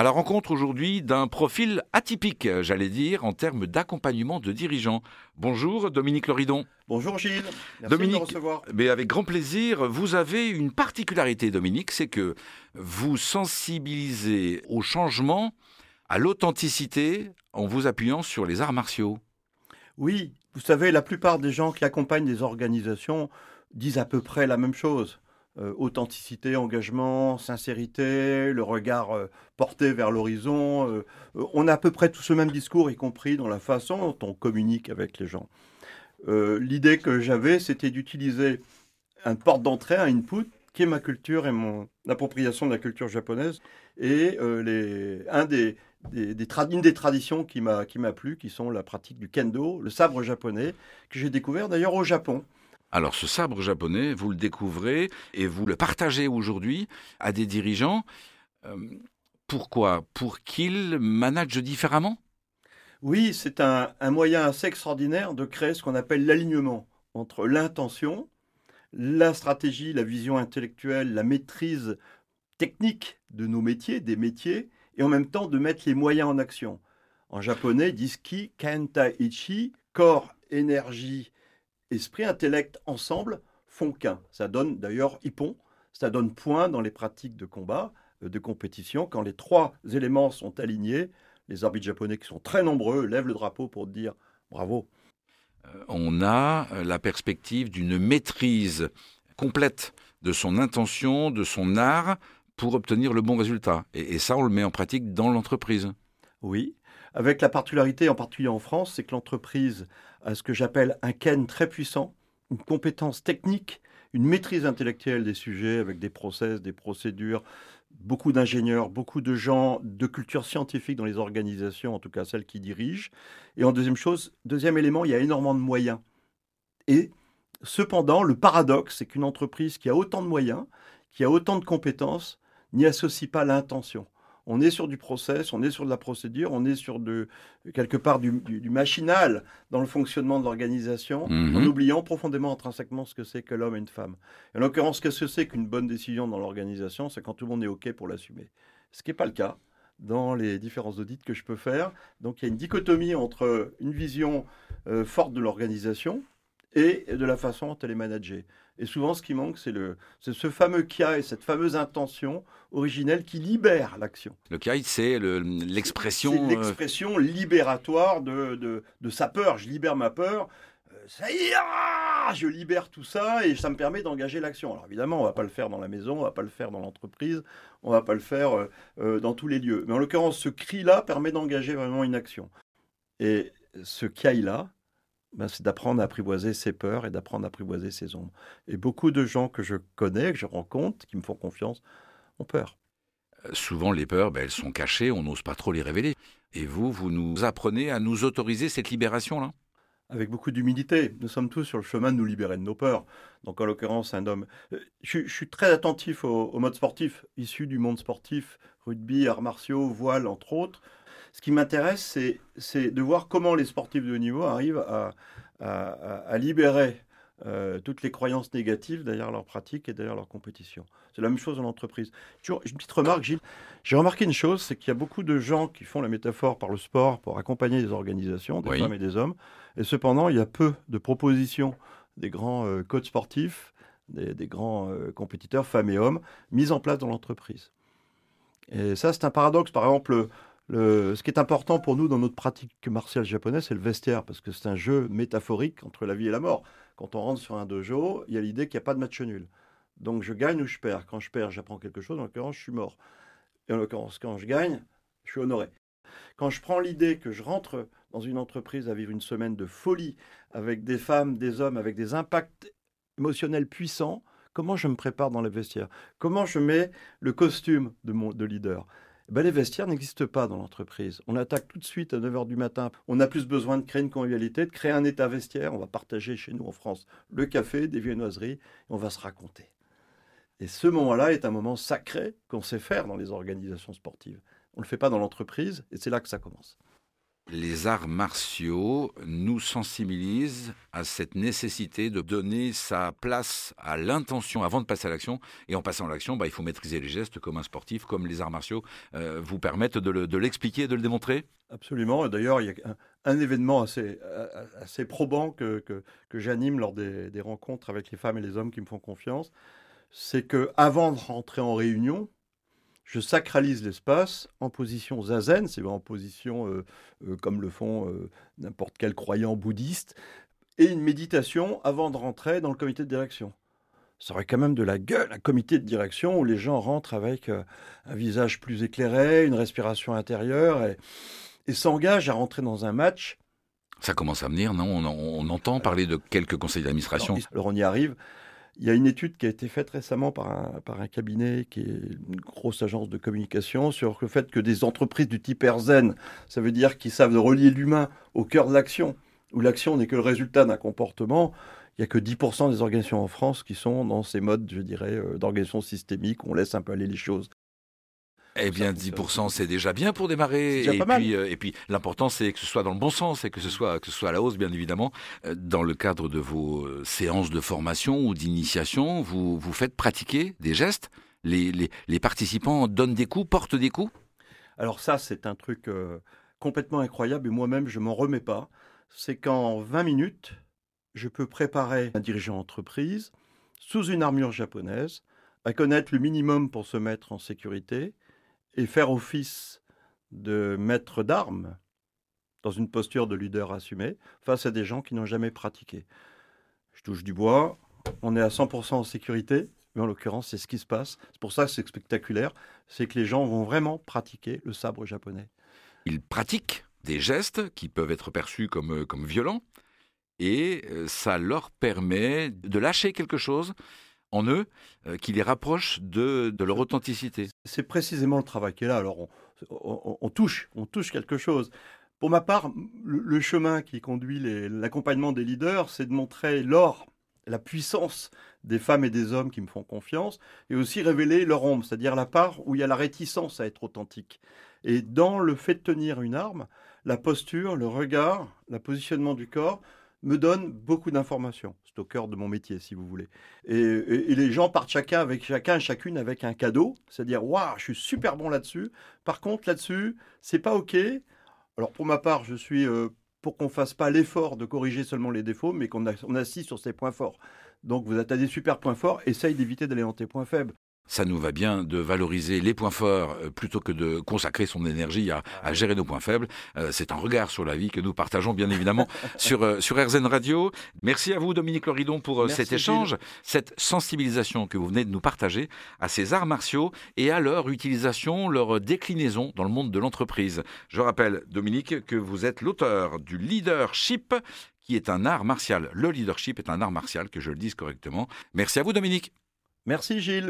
à la rencontre aujourd'hui d'un profil atypique, j'allais dire, en termes d'accompagnement de dirigeants. Bonjour Dominique Loridon. Bonjour Gilles, merci Dominique, de me recevoir. Mais avec grand plaisir, vous avez une particularité Dominique, c'est que vous sensibilisez au changement, à l'authenticité, en vous appuyant sur les arts martiaux. Oui, vous savez, la plupart des gens qui accompagnent des organisations disent à peu près la même chose. Euh, authenticité, engagement, sincérité, le regard euh, porté vers l'horizon. Euh, on a à peu près tout ce même discours, y compris dans la façon dont on communique avec les gens. L'idée que j'avais, c'était d'utiliser un porte d'entrée, un input, qui est ma culture et mon appropriation de la culture japonaise, et un des, des une des traditions qui m'a plu, qui sont la pratique du kendo, le sabre japonais, que j'ai découvert d'ailleurs au Japon. Alors ce sabre japonais, vous le découvrez et vous le partagez aujourd'hui à des dirigeants. Euh, pourquoi? Pour qu'ils managent différemment? Oui, c'est un, moyen assez extraordinaire de créer ce qu'on appelle l'alignement entre l'intention, la stratégie, la vision intellectuelle, la maîtrise technique de nos métiers, des métiers, et en même temps de mettre les moyens en action. En japonais, ils disent ki, kenta ichi, corps, énergie, esprit, intellect ensemble font qu'un. Ça donne d'ailleurs hippon, ça donne point dans les pratiques de combat, euh, de compétition. Quand les trois éléments sont alignés, les arbitres japonais qui sont très nombreux lèvent le drapeau pour dire bravo. Euh, on a euh, la perspective d'une maîtrise complète de son intention, de son art, pour obtenir le bon résultat. Et, et ça, on le met en pratique dans l'entreprise. Oui, avec la particularité, en particulier en France, c'est que l'entreprise a ce que j'appelle un Ken très puissant, une compétence technique, une maîtrise intellectuelle des sujets avec des process, des procédures, beaucoup d'ingénieurs, beaucoup de gens de culture scientifique dans les organisations, en tout cas celles qui dirigent. Et en deuxième chose, deuxième élément, il y a énormément de moyens. Et cependant, le paradoxe, c'est qu'une entreprise qui a autant de moyens, qui a autant de compétences, n'y associe pas l'intention on est sur du process, on est sur de la procédure, on est sur de, quelque part du, machinal dans le fonctionnement de l'organisation, mhm. en oubliant profondément intrinsèquement ce que c'est que l'homme et une femme. en l'occurrence, qu'est-ce que c'est qu'une bonne décision dans l'organisation C'est quand tout le monde est OK pour l'assumer. Ce qui n'est pas le cas dans les différents audits que je peux faire. Donc il y a une dichotomie entre une vision euh, forte de l'organisation et de la façon dont elle est managée. Et souvent, ce qui manque, c'est ce fameux KI et cette fameuse intention originelle qui libère l'action. Le KI, c'est l'expression. euh, l'expression libératoire de, de, sa peur. Je libère ma peur. Euh, ça y est, je libère tout ça et ça me permet d'engager l'action. Alors évidemment, on va pas le faire dans la maison, on va pas le faire dans l'entreprise, on va pas le faire euh, dans tous les lieux. Mais en l'occurrence, ce cri-là permet d'engager vraiment une action. Et ce KI-là, ben, c'est d'apprendre à apprivoiser ses peurs et d'apprendre à apprivoiser ses ombres. Et beaucoup de gens que je connais, que je rencontre, qui me font confiance, ont peur. Euh, souvent, les peurs, ben, elles sont cachées, on n'ose pas trop les révéler. Et vous, vous nous apprenez à nous autoriser cette libération-là? Avec beaucoup d'humilité. Nous sommes tous sur le chemin de nous libérer de nos peurs. Donc, en l'occurrence, un homme. Euh, je, suis très attentif au, mode sportif, issu du monde sportif, rugby, arts martiaux, voile, entre autres. Ce qui m'intéresse, c'est de voir comment les sportifs de haut niveau arrivent à, libérer euh, toutes les croyances négatives derrière leur pratique et derrière leur compétition. C'est la même chose dans l'entreprise. Une petite remarque, Gilles. J'ai remarqué une chose, c'est qu'il y a beaucoup de gens qui font la métaphore par le sport pour accompagner des organisations, des femmes et des hommes. Et cependant, il y a peu de propositions des grands euh, coachs sportifs, des, grands euh, compétiteurs, femmes et hommes, mises en place dans l'entreprise. Et ça, c'est un paradoxe. Par exemple, ce qui est important pour nous dans notre pratique martiale japonaise, c'est le vestiaire, parce que c'est un jeu métaphorique entre la vie et la mort. Quand on rentre sur un dojo, il y a l'idée qu'il n'y a pas de match nul. Donc je gagne ou je perds. Quand je perds, j'apprends quelque chose. En l'occurrence, je suis mort. Et en l'occurrence, quand je gagne, je suis honoré. Quand je prends l'idée que je rentre dans une entreprise à vivre une semaine de folie avec des femmes, des hommes, avec des impacts émotionnels puissants, comment je me prépare dans le vestiaire? Comment je mets le costume de, leader? Ben, les vestiaires n'existent pas dans l'entreprise. On attaque tout de suite à 9h du matin. On a plus besoin de créer une convivialité, de créer un état vestiaire. On va partager chez nous en France le café, des viennoiseries, et on va se raconter. Et ce moment-là est un moment sacré qu'on sait faire dans les organisations sportives. On ne le fait pas dans l'entreprise, et c'est là que ça commence. Les arts martiaux nous sensibilisent à cette nécessité de donner sa place à l'intention avant de passer à l'action. Et en passant à l'action, bah, il faut maîtriser les gestes comme un sportif, comme les arts martiaux euh, vous permettent de l'expliquer, de, le démontrer Absolument. D'ailleurs, il y a un, événement assez, assez probant que, que, j'anime lors des, des rencontres avec les femmes et les hommes qui me font confiance. C'est que avant de rentrer en réunion, je sacralise l'espace en position zazen, c'est en position euh, euh, comme le font euh, n'importe quel croyant bouddhiste, et une méditation avant de rentrer dans le comité de direction. Ça aurait quand même de la gueule, un comité de direction où les gens rentrent avec un visage plus éclairé, une respiration intérieure, et, s'engagent à rentrer dans un match. Ça commence à venir, non? On, on, entend parler de quelques conseils d'administration? Alors on y arrive. Il y a une étude qui a été faite récemment par un, cabinet qui est une grosse agence de communication sur le fait que des entreprises du type AirZen, ça veut dire qu'ils savent relier l'humain au cœur de l'action, où l'action n'est que le résultat d'un comportement. Il n'y a que 10% des organisations en France qui sont dans ces modes, je dirais, euh, d'organisation systémique, on laisse un peu aller les choses. Eh bien, 10%, c'est déjà bien pour démarrer. et, puis, euh, et puis, l'important, c'est que ce soit dans le bon sens et que ce soit, que ce soit à la hausse, bien évidemment. Euh, dans le cadre de vos euh, séances de formation ou d'initiation, vous, vous faites pratiquer des gestes les, les, les, participants donnent des coups, portent des coups Alors ça, c'est un truc complètement incroyable et moi-même, je m'en remets pas. C'est qu'en 20 minutes, je peux préparer un dirigeant d'entreprise sous une armure japonaise, à connaître le minimum pour se mettre en sécurité, et faire office de maître d'armes dans une posture de leader assumé face à des gens qui n'ont jamais pratiqué. Je touche du bois, on est à 100% en sécurité, mais en l'occurrence, c'est ce qui se passe. C'est pour ça que c'est spectaculaire, c'est que les gens vont vraiment pratiquer le sabre japonais. Ils pratiquent des gestes qui peuvent être perçus comme, euh, comme violents, et euh, ça leur permet de lâcher quelque chose en eux euh, qui les rapproche de, leur authenticité. C'est précisément le travail qui est là. Alors on, touche, on touche quelque chose. Pour ma part, le, chemin qui conduit l'accompagnement des leaders, c'est de montrer l'or, la puissance des femmes et des hommes qui me font confiance, et aussi révéler leur ombre, c'est-à-dire la part où il y a la réticence à être authentique. Et dans le fait de tenir une arme, la posture, le regard, le positionnement du corps me donne beaucoup d'informations. C'est au cœur de mon métier, si vous voulez. Et, les gens partent chacun avec chacun, chacune avec un cadeau, c'est-à-dire waouh, je suis super bon là-dessus. Par contre, là-dessus, c'est pas ok. Alors pour ma part, je suis euh, pour qu'on fasse pas l'effort de corriger seulement les défauts, mais qu'on on assiste sur ses points forts. Donc vous êtes super points forts, essaye d'éviter d'aller dans tes points faibles ça nous va bien de valoriser les points forts euh, plutôt que de consacrer son énergie à, à gérer nos points faibles. Euh, c'est un regard sur la vie que nous partageons bien évidemment sur, euh, sur RZN Radio. Merci à vous Dominique Loridon pour cet échange, cette sensibilisation que vous venez de nous partager à ces arts martiaux et à leur utilisation, leur déclinaison dans le monde de l'entreprise. Je rappelle Dominique que vous êtes l'auteur du leadership qui est un art martial. Le leadership est un art martial, que je le dise correctement. Merci à vous Dominique. Merci Gilles.